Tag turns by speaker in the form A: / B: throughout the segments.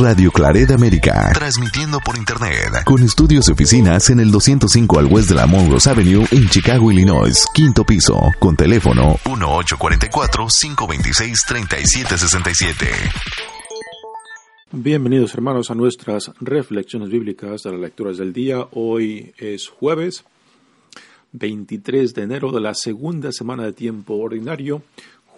A: Radio Claret América. Transmitiendo por Internet. Con estudios y oficinas en el 205 al West de la Monroe Avenue en Chicago, Illinois. Quinto piso. Con teléfono 1844-526-3767.
B: Bienvenidos hermanos a nuestras reflexiones bíblicas de las lecturas del día. Hoy es jueves 23 de enero de la segunda semana de tiempo ordinario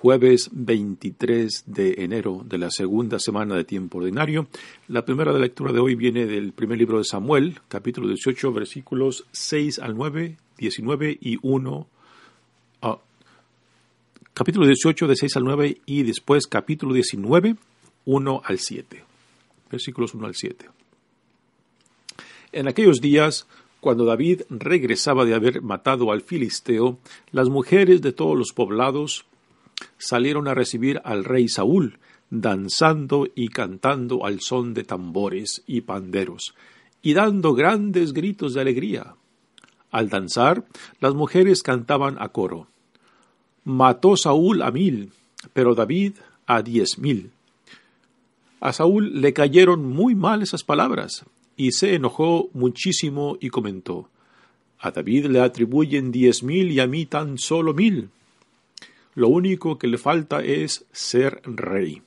B: jueves 23 de enero de la segunda semana de tiempo ordinario. La primera lectura de hoy viene del primer libro de Samuel, capítulo 18, versículos 6 al 9, 19 y 1. Ah, capítulo 18 de 6 al 9 y después capítulo 19, 1 al 7. Versículos 1 al 7. En aquellos días, cuando David regresaba de haber matado al filisteo, las mujeres de todos los poblados salieron a recibir al rey Saúl, danzando y cantando al son de tambores y panderos, y dando grandes gritos de alegría. Al danzar, las mujeres cantaban a coro. Mató Saúl a mil, pero David a diez mil. A Saúl le cayeron muy mal esas palabras, y se enojó muchísimo y comentó A David le atribuyen diez mil y a mí tan solo mil. Lo único que le falta es ser rey.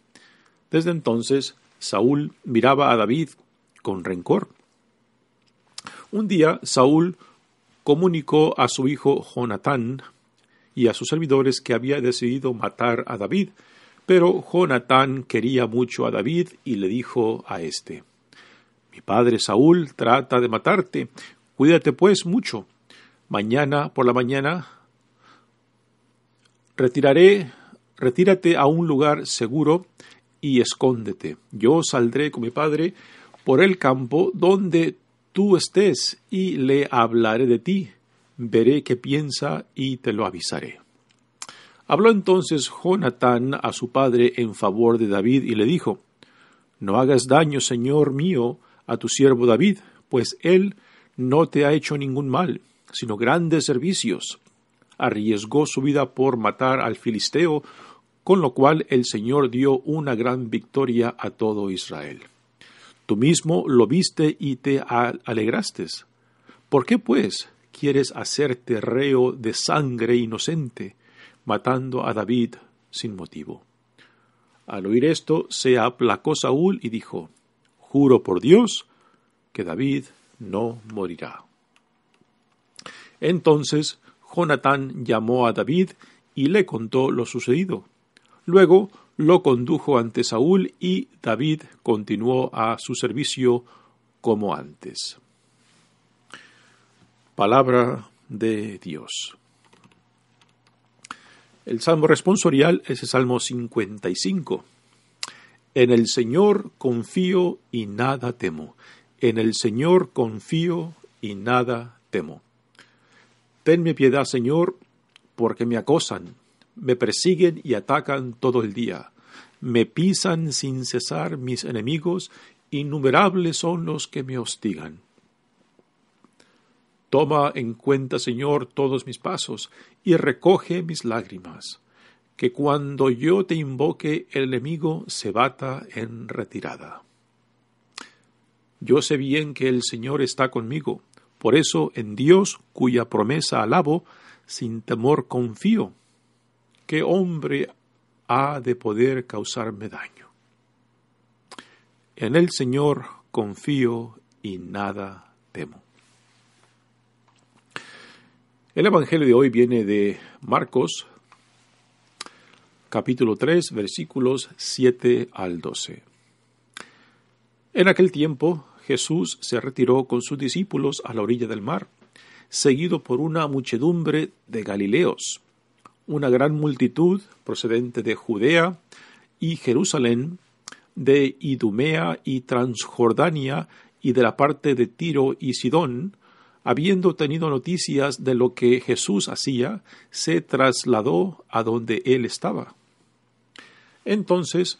B: Desde entonces, Saúl miraba a David con rencor. Un día, Saúl comunicó a su hijo Jonatán y a sus servidores que había decidido matar a David, pero Jonatán quería mucho a David y le dijo a éste Mi padre Saúl trata de matarte, cuídate pues mucho. Mañana por la mañana Retiraré, retírate a un lugar seguro y escóndete. Yo saldré con mi padre por el campo donde tú estés y le hablaré de ti. Veré qué piensa y te lo avisaré. Habló entonces Jonatán a su padre en favor de David y le dijo, No hagas daño, señor mío, a tu siervo David, pues él no te ha hecho ningún mal, sino grandes servicios arriesgó su vida por matar al filisteo, con lo cual el Señor dio una gran victoria a todo Israel. Tú mismo lo viste y te alegraste. ¿Por qué, pues, quieres hacerte reo de sangre inocente, matando a David sin motivo? Al oír esto, se aplacó Saúl y dijo, Juro por Dios que David no morirá. Entonces Jonatán llamó a David y le contó lo sucedido. Luego lo condujo ante Saúl y David continuó a su servicio como antes. Palabra de Dios. El salmo responsorial es el salmo 55. En el Señor confío y nada temo. En el Señor confío y nada temo. Tenme piedad, Señor, porque me acosan, me persiguen y atacan todo el día. Me pisan sin cesar mis enemigos, innumerables son los que me hostigan. Toma en cuenta, Señor, todos mis pasos y recoge mis lágrimas, que cuando yo te invoque el enemigo se bata en retirada. Yo sé bien que el Señor está conmigo, por eso en Dios, cuya promesa alabo, sin temor confío. ¿Qué hombre ha de poder causarme daño? En el Señor confío y nada temo. El Evangelio de hoy viene de Marcos, capítulo 3, versículos 7 al 12. En aquel tiempo Jesús se retiró con sus discípulos a la orilla del mar, seguido por una muchedumbre de Galileos. Una gran multitud procedente de Judea y Jerusalén de Idumea y Transjordania y de la parte de Tiro y Sidón, habiendo tenido noticias de lo que Jesús hacía, se trasladó a donde él estaba. Entonces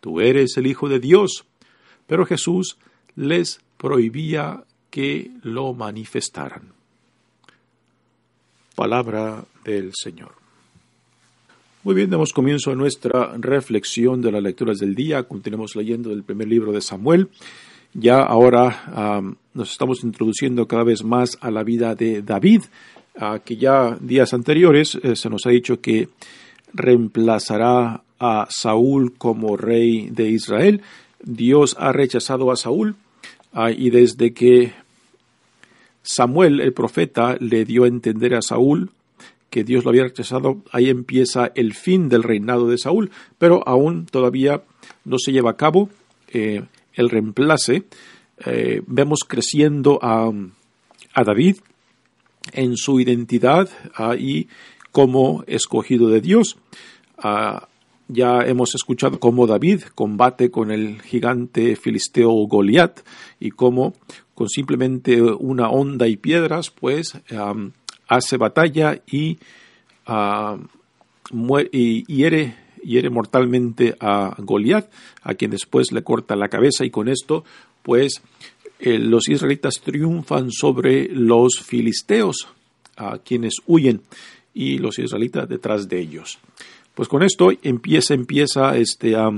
B: Tú eres el Hijo de Dios. Pero Jesús les prohibía que lo manifestaran. Palabra del Señor. Muy bien, damos comienzo a nuestra reflexión de las lecturas del día. Continuamos leyendo el primer libro de Samuel. Ya ahora nos estamos introduciendo cada vez más a la vida de David, que ya días anteriores eh, se nos ha dicho que reemplazará a Saúl como rey de Israel. Dios ha rechazado a Saúl y desde que Samuel, el profeta, le dio a entender a Saúl que Dios lo había rechazado, ahí empieza el fin del reinado de Saúl, pero aún todavía no se lleva a cabo eh, el reemplace. Eh, vemos creciendo a, David en su identidad y como escogido de Dios. Ah, ya hemos escuchado cómo David combate con el gigante filisteo Goliat y cómo con simplemente una onda y piedras, pues hace batalla y, y hiere, hiere, mortalmente a Goliat, a quien después le corta la cabeza y con esto, pues eh, los israelitas triunfan sobre los filisteos, a quienes huyen y los israelitas detrás de ellos. Pues con esto empieza, empieza este, a,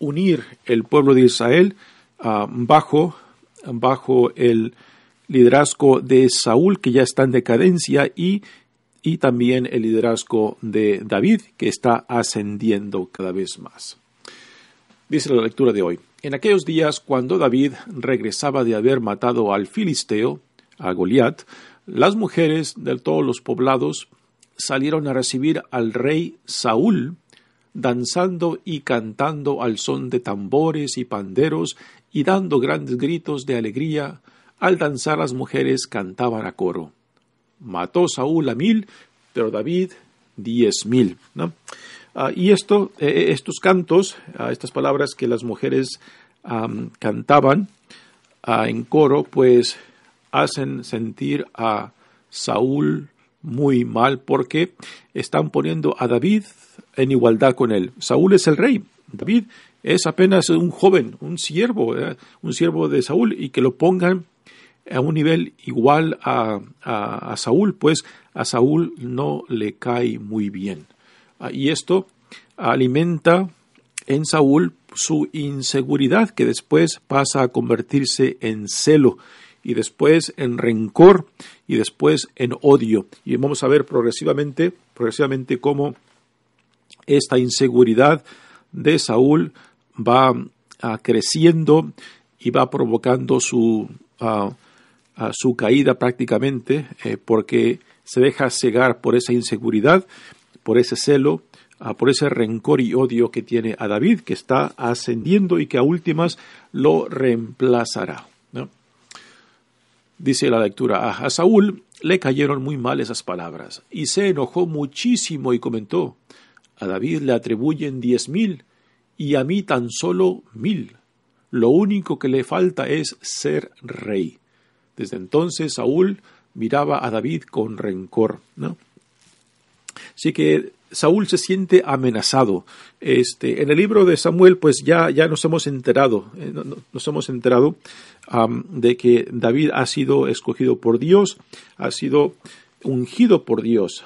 B: unir el pueblo de Israel bajo, bajo el liderazgo de Saúl, que ya está en decadencia, y, y también el liderazgo de David, que está ascendiendo cada vez más. Dice la lectura de hoy. En aquellos días, cuando David regresaba de haber matado al filisteo, a Goliat, las mujeres de todos los poblados salieron a recibir al rey Saúl, danzando y cantando al son de tambores y panderos y dando grandes gritos de alegría. Al danzar las mujeres cantaban a coro. Mató Saúl a mil, pero David diez mil. Ah, y esto, eh, eh, estos cantos, ah, estas palabras que las mujeres cantaban ah, en coro, pues hacen sentir a Saúl muy mal porque están poniendo a David en igualdad con él. Saúl es el rey, David es apenas un joven, un siervo, un siervo de Saúl y que lo pongan a un nivel igual a, a, Saúl, pues a Saúl no le cae muy bien. Ah, y esto alimenta en Saúl su inseguridad que después pasa a convertirse en celo y después en rencor y después en odio. Y vamos a ver progresivamente, progresivamente cómo esta inseguridad de Saúl va ah, creciendo y va provocando su, ah, ah, su caída prácticamente, eh, porque se deja cegar por esa inseguridad, por ese celo, por ese rencor y odio que tiene a David, que está ascendiendo y que a últimas lo reemplazará. Dice la lectura, a Saúl le cayeron muy mal esas palabras, y se enojó muchísimo y comentó, a David le atribuyen diez mil, y a mí tan solo mil. Lo único que le falta es ser rey. Desde entonces Saúl miraba a David con rencor. ¿no? Así que Saúl se siente amenazado. Este, en el libro de Samuel, pues ya, ya nos hemos enterado, eh, nos hemos de que David ha sido escogido por Dios, ha sido ungido por Dios.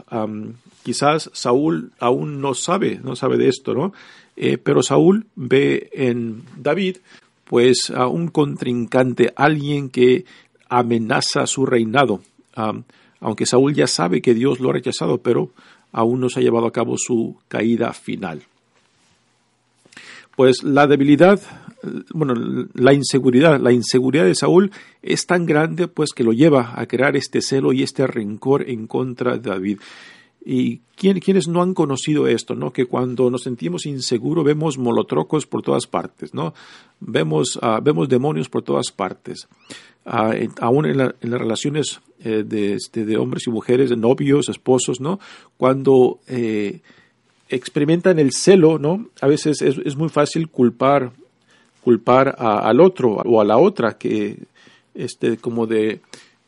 B: quizás Saúl aún no sabe, no sabe de esto, ¿no? Eh, pero Saúl ve en David, pues, a un contrincante, alguien que amenaza su reinado. aunque Saúl ya sabe que Dios lo ha rechazado, pero aún no se ha llevado a cabo su caída final. pues la debilidad, bueno, la inseguridad, la inseguridad de Saúl es tan grande pues que lo lleva a crear este celo y este rencor en contra de David. Y quienes no han conocido esto, ¿no? Que cuando nos sentimos inseguros vemos molotrocos por todas partes, ¿no? Vemos, ah, vemos demonios por todas partes. Ah, aún en, las relaciones eh, de, este, de, hombres y mujeres, de novios, esposos, ¿no? Cuando eh, experimentan el celo, ¿no? A veces es, muy fácil culpar, culpar al otro o a la otra que, este, como de,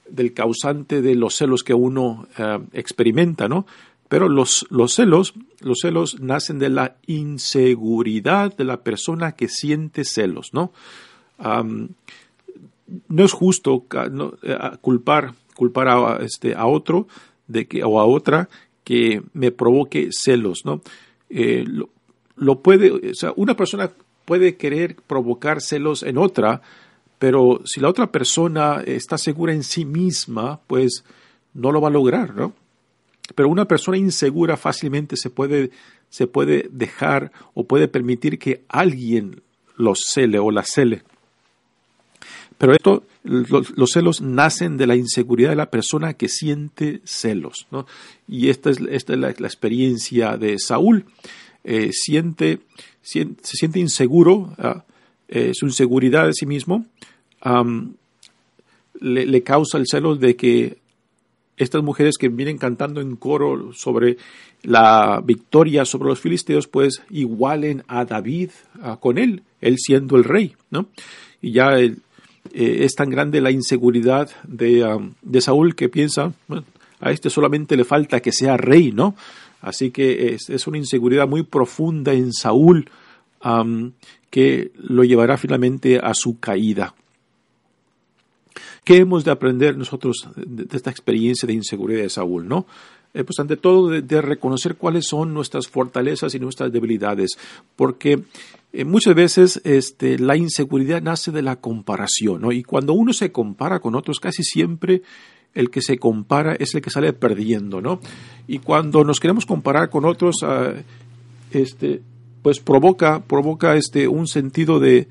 B: del causante de los celos que uno eh, experimenta, ¿no? Pero los, los celos, los celos nacen de la inseguridad de la persona que siente celos, ¿no? no es justo eh, culpar, culpar a, este, a otro de que, o a otra que me provoque celos, ¿no? Eh, lo, puede, una persona puede querer provocar celos en otra, pero si la otra persona está segura en sí misma, pues no lo va a lograr, ¿no? Pero una persona insegura fácilmente se puede, se puede dejar o puede permitir que alguien lo cele o la cele. Pero esto, los, celos nacen de la inseguridad de la persona que siente celos. ¿no? Y esta es, esta es la, experiencia de Saúl. Eh, siente, se siente inseguro, ah, eh, su inseguridad de sí mismo le, le, causa el celo de que estas mujeres que vienen cantando en coro sobre la victoria sobre los filisteos, pues igualen a David ah, con él, él siendo el rey, ¿no? Y ya eh, es tan grande la inseguridad de, um, de Saúl que piensa, a este solamente le falta que sea rey, ¿no? Así que es, una inseguridad muy profunda en Saúl que lo llevará finalmente a su caída. ¿Qué hemos de aprender nosotros de, esta experiencia de inseguridad de Saúl, no? Eh, pues ante todo de, reconocer cuáles son nuestras fortalezas y nuestras debilidades, porque eh, muchas veces este, la inseguridad nace de la comparación, ¿no? Y cuando uno se compara con otros, casi siempre el que se compara es el que sale perdiendo, ¿no? Y cuando nos queremos comparar con otros, ah, este, pues provoca, provoca este, un sentido de,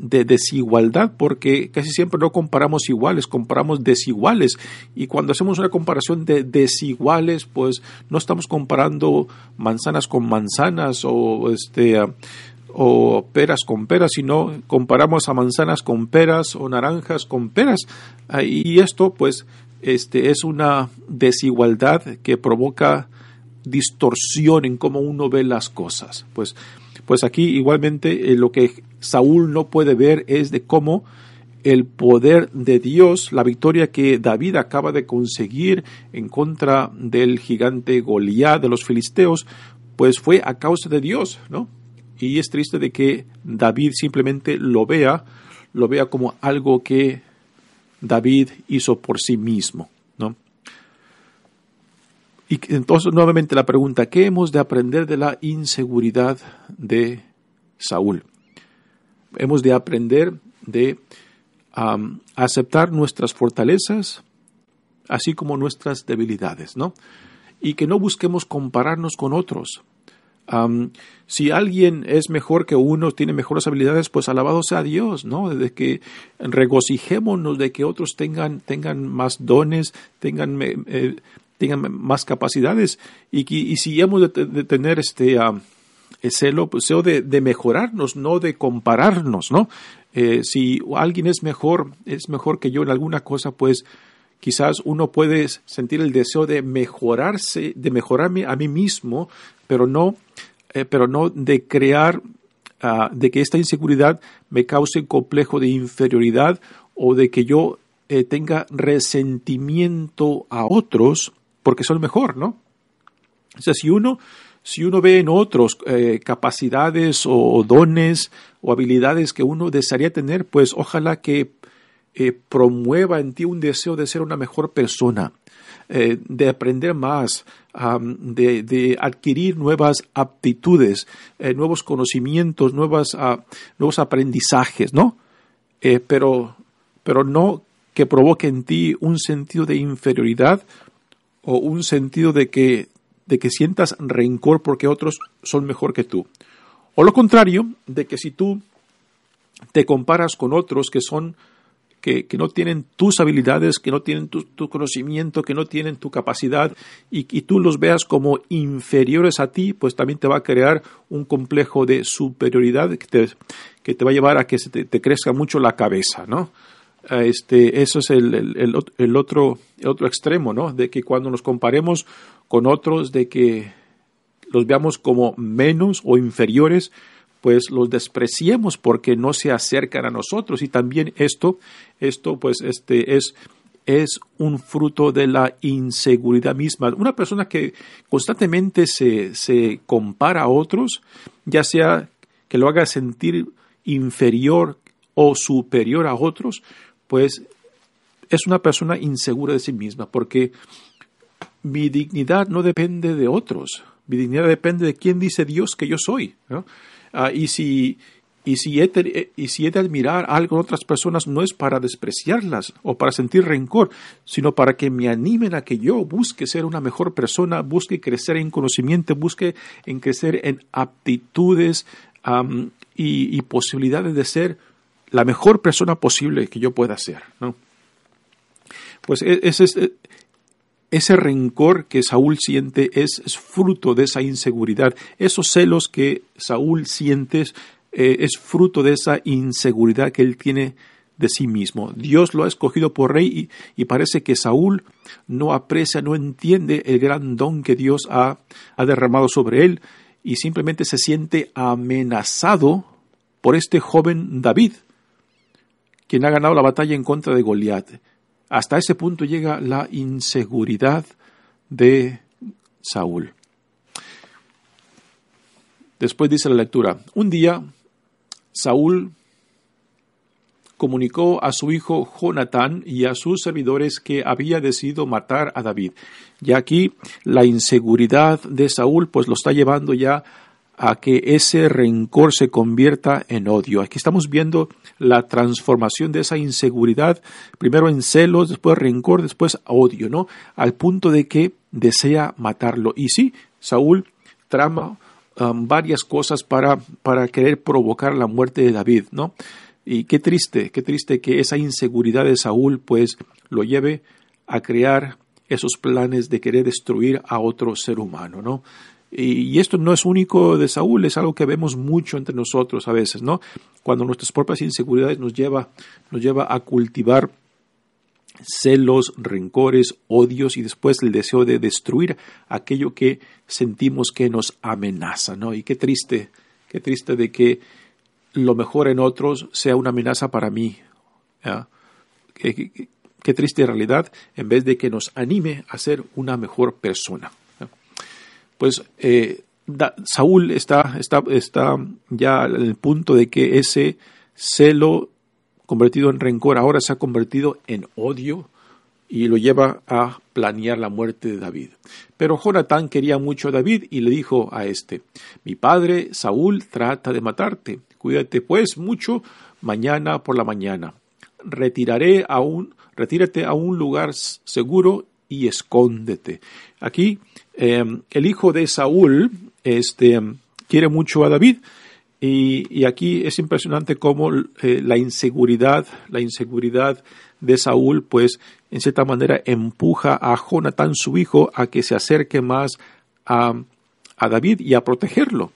B: de desigualdad, porque casi siempre no comparamos iguales, comparamos desiguales. Y cuando hacemos una comparación de desiguales, pues no estamos comparando manzanas con manzanas o este o peras con peras, sino comparamos a manzanas con peras o naranjas con peras. Ah, y esto, pues, este, es una desigualdad que provoca distorsión en cómo uno ve las cosas. Pues, pues aquí igualmente eh, lo que Saúl no puede ver es de cómo el poder de Dios, la victoria que David acaba de conseguir en contra del gigante Goliat de los filisteos, pues fue a causa de Dios, ¿no? Y es triste de que David simplemente lo vea, lo vea como algo que David hizo por sí mismo. Y entonces nuevamente la pregunta, ¿qué hemos de aprender de la inseguridad de Saúl? Hemos de aprender de aceptar nuestras fortalezas, así como nuestras debilidades, ¿no? Y que no busquemos compararnos con otros, si alguien es mejor que uno, tiene mejores habilidades, pues alabado sea Dios, ¿no? De que regocijémonos de que otros tengan, tengan más dones, tengan, eh, tengan más capacidades. Y, y, si hemos de, tener este celo, pues de, de, mejorarnos, no de compararnos, ¿no? Eh, si alguien es mejor, es mejor que yo en alguna cosa, pues quizás uno puede sentir el deseo de mejorarse, de mejorarme a mí mismo, pero no, eh, pero no de crear, ah, de que esta inseguridad me cause un complejo de inferioridad o de que yo eh, tenga resentimiento a otros porque son mejor, ¿no? O sea, si uno, si uno ve en otros eh, capacidades o dones o habilidades que uno desearía tener, pues ojalá que promueva en ti un deseo de ser una mejor persona, eh, de aprender más, de, adquirir nuevas aptitudes, eh, nuevos conocimientos, ah, nuevos aprendizajes, ¿no? Eh, pero, pero no que provoque en ti un sentido de inferioridad o un sentido de que, de que sientas rencor porque otros son mejor que tú O lo contrario, de que si tú te comparas con otros que son que, no tienen tus habilidades, que no tienen tu, conocimiento, que no tienen tu capacidad y, tú los veas como inferiores a ti, pues también te va a crear un complejo de superioridad que te, que te va a llevar a que se te, crezca mucho la cabeza, ¿no? Este, eso es el, el, otro, el otro extremo, ¿no? De que cuando nos comparemos con otros, de que los veamos como menos o inferiores, pues los despreciemos porque no se acercan a nosotros y también esto esto pues este es es un fruto de la inseguridad misma. Una persona que constantemente se, se compara a otros, ya sea que lo haga sentir inferior o superior a otros, pues es una persona insegura de sí misma, porque mi dignidad no depende de otros, mi dignidad depende de quién dice Dios que yo soy. Ah, y, si, y, si he de, y si he de admirar algo en otras personas, no es para despreciarlas o para sentir rencor, sino para que me animen a que yo busque ser una mejor persona, busque crecer en conocimiento, busque en crecer en aptitudes y, posibilidades de ser la mejor persona posible que yo pueda ser. ¿no? Pues e, ese es, ese rencor que Saúl siente es, fruto de esa inseguridad. Esos celos que Saúl siente eh, es fruto de esa inseguridad que él tiene de sí mismo. Dios lo ha escogido por rey y, parece que Saúl no aprecia, no entiende el gran don que Dios ha, ha derramado sobre él y simplemente se siente amenazado por este joven David, quien ha ganado la batalla en contra de Goliat. Hasta ese punto llega la inseguridad de Saúl. Después dice la lectura, un día Saúl comunicó a su hijo Jonatán y a sus servidores que había decidido matar a David. Y aquí la inseguridad de Saúl pues lo está llevando ya a que ese rencor se convierta en odio. Aquí estamos viendo la transformación de esa inseguridad, primero en celos, después rencor, después odio, ¿no? Al punto de que desea matarlo. Y sí, Saúl trama um, varias cosas para, para querer provocar la muerte de David, ¿no? Y qué triste, qué triste que esa inseguridad de Saúl pues lo lleve a crear esos planes de querer destruir a otro ser humano, ¿no? Y, esto no es único de Saúl, es algo que vemos mucho entre nosotros a veces, ¿no? Cuando nuestras propias inseguridades nos lleva, nos lleva a cultivar celos, rencores, odios y después el deseo de destruir aquello que sentimos que nos amenaza, ¿no? Y qué triste, qué triste de que lo mejor en otros sea una amenaza para mí. Qué, qué, triste realidad en vez de que nos anime a ser una mejor persona pues eh, Saúl está, está, está ya en el punto de que ese celo convertido en rencor ahora se ha convertido en odio y lo lleva a planear la muerte de David. Pero Jonatán quería mucho a David y le dijo a este, mi padre Saúl trata de matarte, cuídate pues mucho mañana por la mañana. Retiraré a un, retírate a un lugar seguro y escóndete. Aquí Em, el hijo de Saúl este, quiere mucho a David y, aquí es impresionante cómo eh, la inseguridad, la inseguridad de Saúl, pues en cierta manera empuja a Jonatán, su hijo, a que se acerque más a, David y a protegerlo.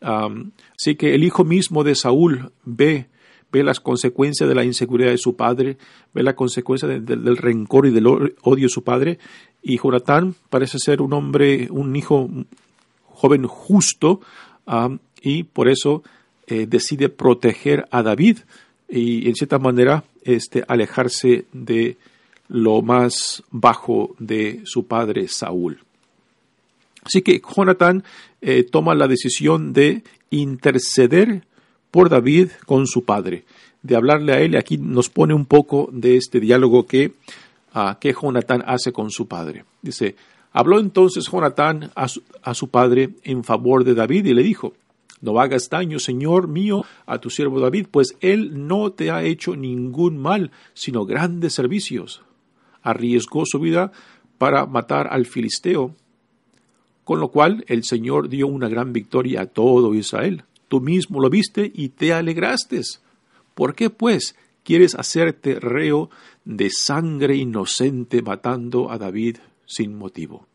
B: así que el hijo mismo de Saúl ve ve las consecuencias de la inseguridad de su padre, ve la consecuencia del rencor y del odio de su padre, y Jonatán parece ser un hombre, un hijo joven justo, y por eso eh, decide proteger a David y en cierta manera este, alejarse de lo más bajo de su padre Saúl. Así que Jonatán eh, toma la decisión de interceder por David con su padre, de hablarle a él. Aquí nos pone un poco de este diálogo que, uh, que Jonatán hace con su padre. Dice, habló entonces Jonatán a su padre en favor de David y le dijo, no hagas daño, Señor mío, a tu siervo David, pues él no te ha hecho ningún mal, sino grandes servicios. Arriesgó su vida para matar al filisteo, con lo cual el Señor dio una gran victoria a todo Israel. Tú mismo lo viste y te alegraste. ¿Por qué, pues, quieres hacerte reo de sangre inocente matando a David sin motivo?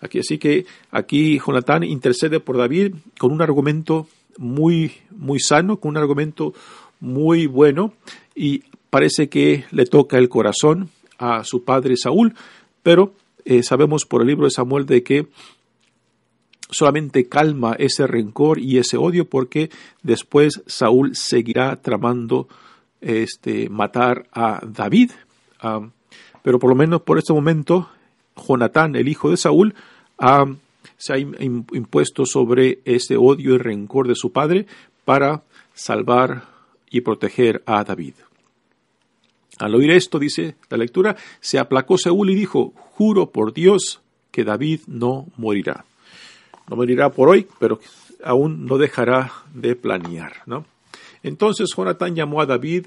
B: Aquí, así que aquí Jonatán intercede por David con un argumento muy, muy sano, con un argumento muy bueno, y parece que le toca el corazón a su padre Saúl, pero eh, sabemos por el libro de Samuel de que solamente calma ese rencor y ese odio porque después Saúl seguirá tramando este, matar a David. Pero por lo menos por este momento, Jonatán, el hijo de Saúl, se ha impuesto sobre ese odio y rencor de su padre para salvar y proteger a David. Al oír esto, dice la lectura, se aplacó Saúl y dijo, juro por Dios que David no morirá. No morirá por hoy, pero aún no dejará de planear. ¿no? Entonces Jonatán llamó a David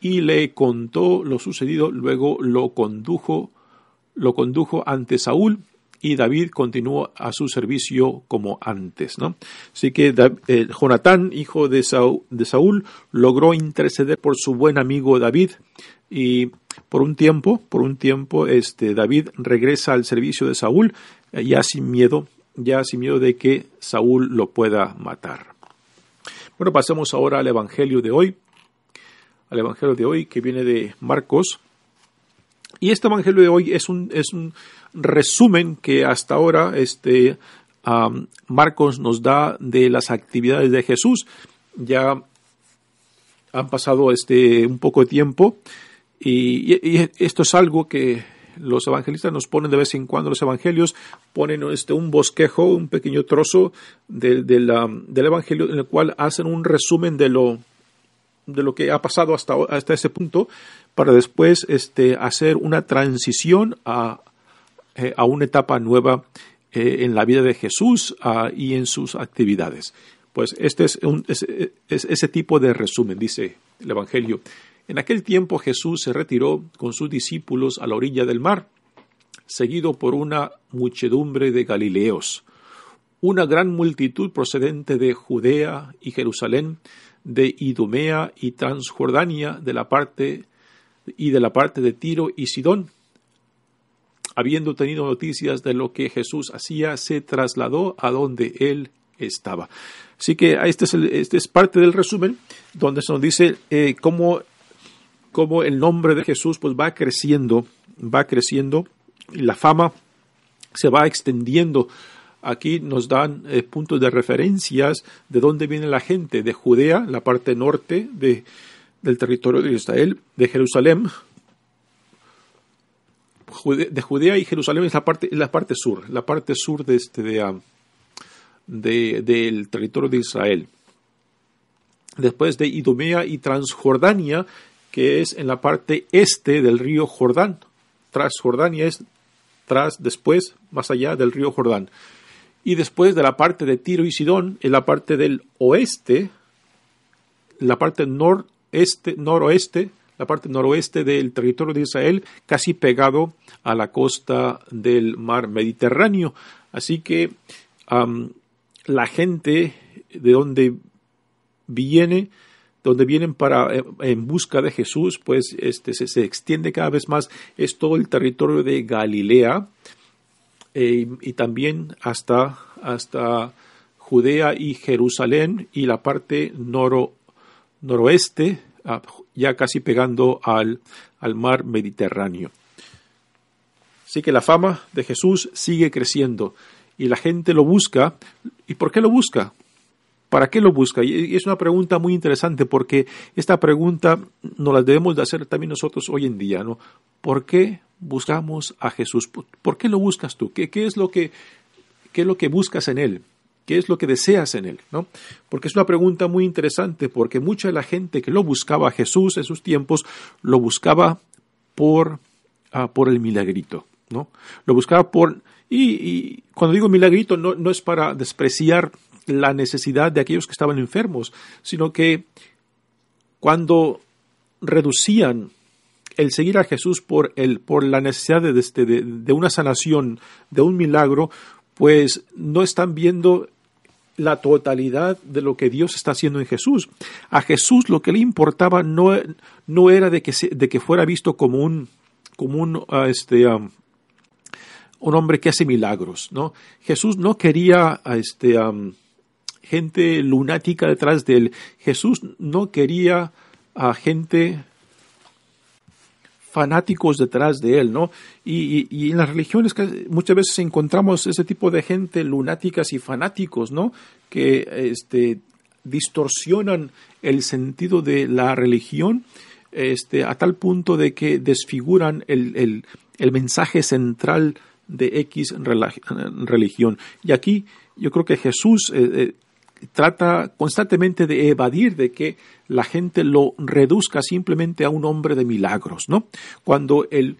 B: y le contó lo sucedido, luego lo condujo, lo condujo ante Saúl y David continuó a su servicio como antes. ¿no? Así que eh, Jonatán, hijo de Saúl, logró interceder por su buen amigo David y por un tiempo, por un tiempo, este, David regresa al servicio de Saúl eh, ya sin miedo, ya sin miedo de que Saúl lo pueda matar. Bueno, pasemos ahora al Evangelio de hoy, al Evangelio de hoy que viene de Marcos. Y este Evangelio de hoy es un, es un resumen que hasta ahora este, Marcos nos da de las actividades de Jesús. Ya han pasado este, un poco de tiempo y, esto es algo que los evangelistas nos ponen de vez en cuando, los evangelios ponen este, un bosquejo, un pequeño trozo del, del, del evangelio en el cual hacen un resumen de lo, de lo que ha pasado hasta, hasta ese punto para después este, hacer una transición a, eh, a una etapa nueva eh, en la vida de Jesús ah, y en sus actividades. Pues este es, un, es, ese tipo de resumen, dice el Evangelio. En aquel tiempo Jesús se retiró con sus discípulos a la orilla del mar, seguido por una muchedumbre de Galileos. Una gran multitud procedente de Judea y Jerusalén, de Idumea y Transjordania, de la parte y de la parte de Tiro y Sidón, habiendo tenido noticias de lo que Jesús hacía, se trasladó a donde él estaba. Así que este es, este es parte del resumen, donde se nos dice eh, cómo, cómo, el nombre de Jesús pues, va creciendo, va creciendo, y la fama se va extendiendo. Aquí nos dan eh, puntos de referencias de dónde viene la gente, de Judea, la parte norte de, del territorio de Israel, de Jerusalén, de Judea y Jerusalén es la parte, la parte sur, la parte sur de este, de, del territorio de Israel. Después de Idumea y Transjordania, que es en la parte este del río Jordán. Transjordania es tras, después, más allá del río Jordán. Y después de la parte de Tiro y Sidón, en la parte del oeste, la parte noreste, noroeste la parte noroeste del territorio de Israel, casi pegado a la costa del mar Mediterráneo. Así que la gente de donde viene, donde vienen para eh, en busca de Jesús, pues este se, extiende cada vez más, es todo el territorio de Galilea eh, y también hasta, hasta Judea y Jerusalén y la parte noro, noroeste ya casi pegando al, al mar Mediterráneo. Así que la fama de Jesús sigue creciendo y la gente lo busca. ¿Y por qué lo busca? ¿Para qué lo busca? Y es una pregunta muy interesante porque esta pregunta nos la debemos de hacer también nosotros hoy en día, ¿no? ¿Por qué buscamos a Jesús? ¿Por qué lo buscas tú? ¿Qué, qué es, lo que, qué es lo que buscas en Él? ¿Qué es lo que deseas en él? ¿no? Porque es una pregunta muy interesante, porque mucha de la gente que lo buscaba a Jesús en sus tiempos lo buscaba por, ah, por el milagrito, ¿no? Lo buscaba por... Y, cuando digo milagrito no, no es para despreciar la necesidad de aquellos que estaban enfermos, sino que cuando reducían el seguir a Jesús por, el, por la necesidad de, este, de, de, una sanación, de un milagro, pues no están viendo la totalidad de lo que Dios está haciendo en Jesús. A Jesús lo que le importaba no, no era de que, de que fuera visto como un, como ah, este, um, un hombre que hace milagros, ¿no? Jesús no quería a este, gente lunática detrás de él. Jesús no quería a gente fanáticos detrás de él, ¿no? Y, en las religiones muchas veces encontramos ese tipo de gente lunáticas y fanáticos, ¿no? Que este, distorsionan el sentido de la religión este, a tal punto de que desfiguran el, mensaje central de X religión. Y aquí yo creo que Jesús eh, eh, trata constantemente de evadir de que la gente lo reduzca simplemente a un hombre de milagros, ¿no? Cuando el,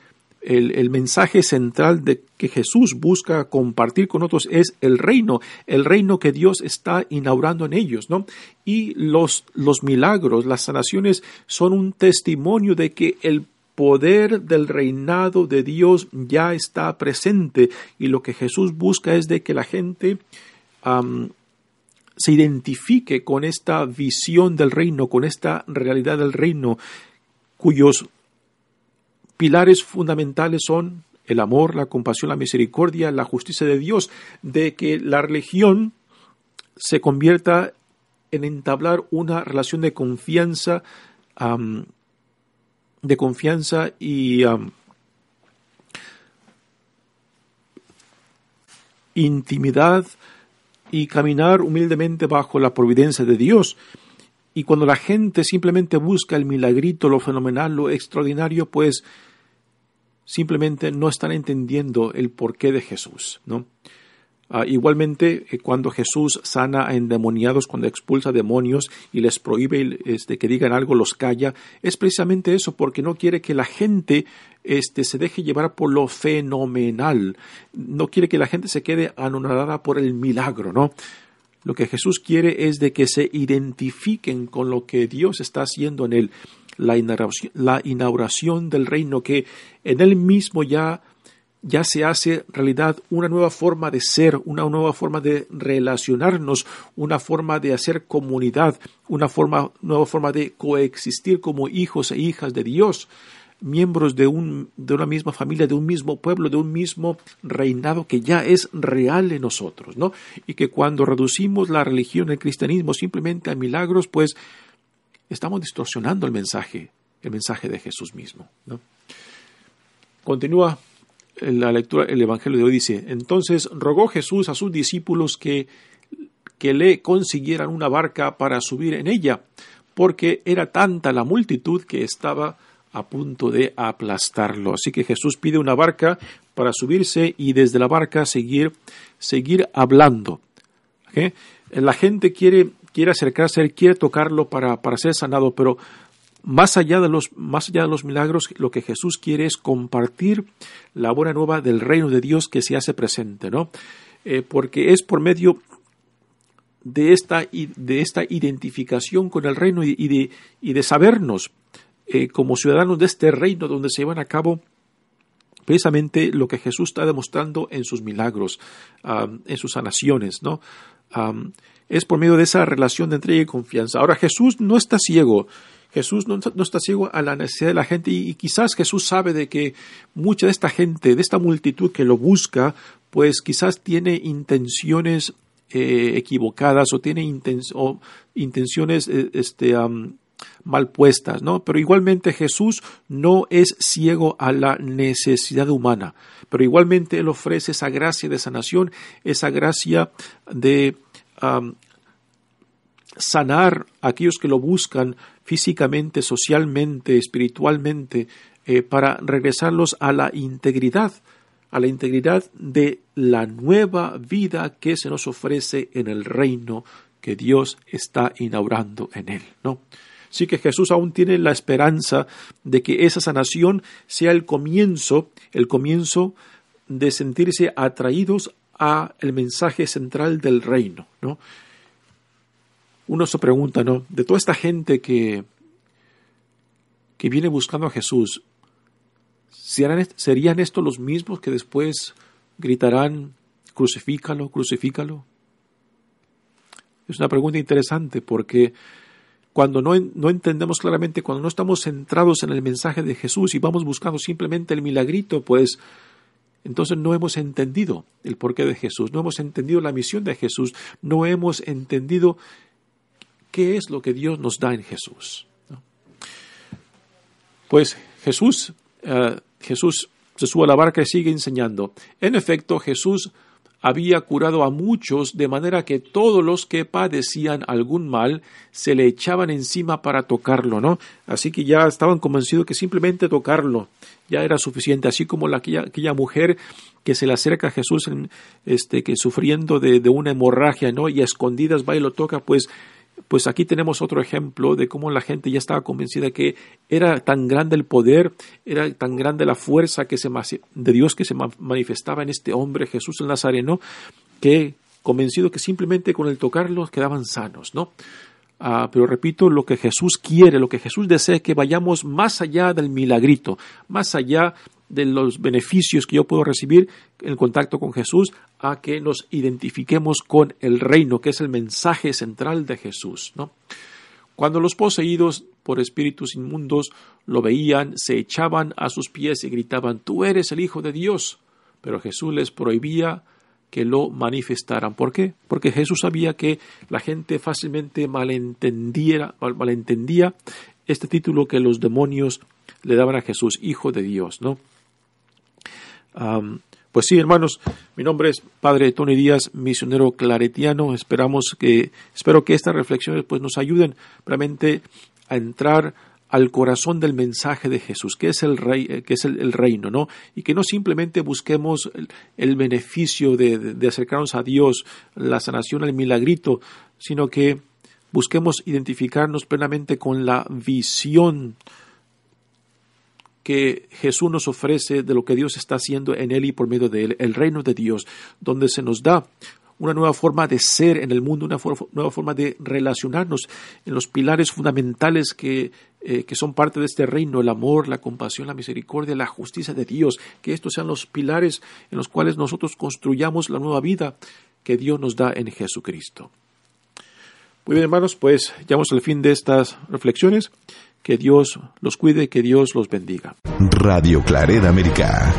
B: el, mensaje central de que Jesús busca compartir con otros es el reino, el reino que Dios está inaugurando en ellos, ¿no? Y los, los milagros, las sanaciones son un testimonio de que el poder del reinado de Dios ya está presente y lo que Jesús busca es de que la gente se identifique con esta visión del reino, con esta realidad del reino, cuyos pilares fundamentales son el amor, la compasión, la misericordia, la justicia de Dios, de que la religión se convierta en entablar una relación de confianza, de confianza y intimidad y caminar humildemente bajo la providencia de Dios. Y cuando la gente simplemente busca el milagrito, lo fenomenal, lo extraordinario, pues simplemente no están entendiendo el porqué de Jesús, ¿no? Ah, igualmente, eh, cuando Jesús sana a endemoniados, cuando expulsa demonios y les prohíbe este, que digan algo, los calla, es precisamente eso, porque no quiere que la gente este, se deje llevar por lo fenomenal, no quiere que la gente se quede anonadada por el milagro, ¿no? Lo que Jesús quiere es de que se identifiquen con lo que Dios está haciendo en él, la inauguración, la inauguración del reino, que en él mismo ya ya se hace realidad una nueva forma de ser, una nueva forma de relacionarnos, una forma de hacer comunidad, una forma, nueva forma de coexistir como hijos e hijas de Dios, miembros de, un, de una misma familia, de un mismo pueblo, de un mismo reinado que ya es real en nosotros, ¿no? Y que cuando reducimos la religión, el cristianismo simplemente a milagros, pues estamos distorsionando el mensaje, el mensaje de Jesús mismo. Continúa la lectura, el Evangelio de hoy dice, entonces rogó Jesús a sus discípulos que, que le consiguieran una barca para subir en ella, porque era tanta la multitud que estaba a punto de aplastarlo. Así que Jesús pide una barca para subirse y desde la barca seguir, seguir hablando. La gente quiere, quiere acercarse, quiere tocarlo para, para ser sanado, pero más allá, de los, más allá de los milagros, lo que Jesús quiere es compartir la buena nueva del reino de Dios que se hace presente, ¿no? Eh, porque es por medio de esta, de esta identificación con el reino y, de, y de, sabernos eh, como ciudadanos de este reino donde se llevan a cabo precisamente lo que Jesús está demostrando en sus milagros, en sus sanaciones, ¿no? es por medio de esa relación de entrega y confianza. Ahora Jesús no está ciego, Jesús no, está ciego a la necesidad de la gente y, quizás Jesús sabe de que mucha de esta gente, de esta multitud que lo busca, pues quizás tiene intenciones eh, equivocadas o tiene intenciones eh, este, mal puestas, ¿no? Pero igualmente Jesús no es ciego a la necesidad humana, pero igualmente Él ofrece esa gracia de sanación, esa gracia de sanar a aquellos que lo buscan físicamente, socialmente, espiritualmente, eh, para regresarlos a la integridad, a la integridad de la nueva vida que se nos ofrece en el reino que Dios está inaugurando en él, ¿no? Sí que Jesús aún tiene la esperanza de que esa sanación sea el comienzo, el comienzo de sentirse atraídos a el mensaje central del reino, ¿no? Uno se pregunta, ¿no? De toda esta gente que, que viene buscando a Jesús, ¿serían estos los mismos que después gritarán, crucifícalo, crucifícalo? Es una pregunta interesante porque cuando no, no, entendemos claramente, cuando no estamos centrados en el mensaje de Jesús y vamos buscando simplemente el milagrito, pues entonces no hemos entendido el porqué de Jesús, no hemos entendido la misión de Jesús, no hemos entendido qué es lo que Dios nos da en Jesús. Pues Jesús, eh, Jesús se sube a la barca y sigue enseñando. En efecto, Jesús había curado a muchos de manera que todos los que padecían algún mal se le echaban encima para tocarlo, ¿no? Así que ya estaban convencidos que simplemente tocarlo ya era suficiente, así como la, aquella, mujer que se le acerca a Jesús este, que sufriendo de, de, una hemorragia, ¿no? Y a escondidas va y lo toca, pues pues aquí tenemos otro ejemplo de cómo la gente ya estaba convencida que era tan grande el poder, era tan grande la fuerza que se, de Dios que se manifestaba en este hombre Jesús el Nazareno, que convencido que simplemente con el tocarlo quedaban sanos, ¿no? Ah, pero repito, lo que Jesús quiere, lo que Jesús desea es que vayamos más allá del milagrito, más allá de los beneficios que yo puedo recibir en contacto con Jesús a que nos identifiquemos con el reino, que es el mensaje central de Jesús. ¿no? Cuando los poseídos por espíritus inmundos lo veían, se echaban a sus pies y gritaban, Tú eres el Hijo de Dios. Pero Jesús les prohibía que lo manifestaran. ¿Por qué? Porque Jesús sabía que la gente fácilmente malentendía este título que los demonios le daban a Jesús, Hijo de Dios, ¿no? Pues sí, hermanos, mi nombre es Padre Tony Díaz, misionero claretiano. Esperamos que, espero que estas reflexiones pues, nos ayuden realmente a entrar al corazón del mensaje de Jesús, que es el rey, eh, que es el, reino, ¿no? Y que no simplemente busquemos el, beneficio de, de, acercarnos a Dios, la sanación, el milagrito, sino que busquemos identificarnos plenamente con la visión que Jesús nos ofrece de lo que Dios está haciendo en Él y por medio de Él, el reino de Dios, donde se nos da una nueva forma de ser en el mundo, una nueva forma de relacionarnos en los pilares fundamentales que, eh, que, son parte de este reino, el amor, la compasión, la misericordia, la justicia de Dios, que estos sean los pilares en los cuales nosotros construyamos la nueva vida que Dios nos da en Jesucristo. Muy bien, hermanos, pues llegamos al fin de estas reflexiones. Que Dios los cuide, que Dios los bendiga.
A: Radio Clareda América.